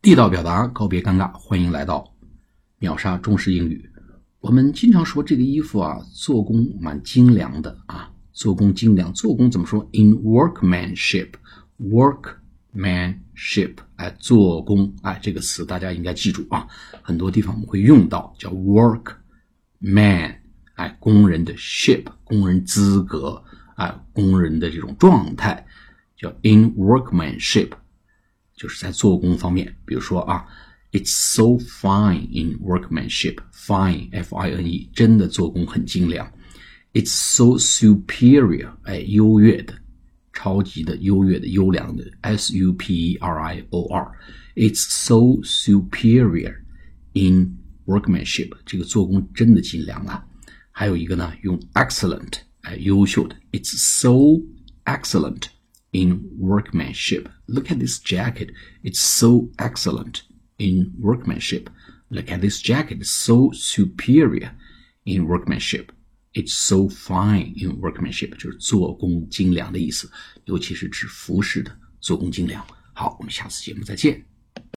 地道表达，告别尴尬，欢迎来到秒杀中式英语。我们经常说这个衣服啊，做工蛮精良的啊，做工精良。做工怎么说？In workmanship，workmanship，哎，做工，哎，这个词大家应该记住啊，很多地方我们会用到，叫 workman，哎，工人的 ship，工人资格，哎，工人的这种状态，叫 in workmanship。就是在做工方面，比如说啊，It's so fine in workmanship，fine f i n e，真的做工很精良。It's so superior，哎，优越的，超级的，优越的，优良的，s u p e r i o r，It's so superior in workmanship，这个做工真的精良啊。还有一个呢，用 excellent，哎，优秀的，It's so excellent。 in workmanship. Look at this jacket. It's so excellent in workmanship. Look at this jacket. It's so superior in workmanship. It's so fine in workmanship，就是做工精良的意思，尤其是指服饰的做工精良。好，我们下次节目再见。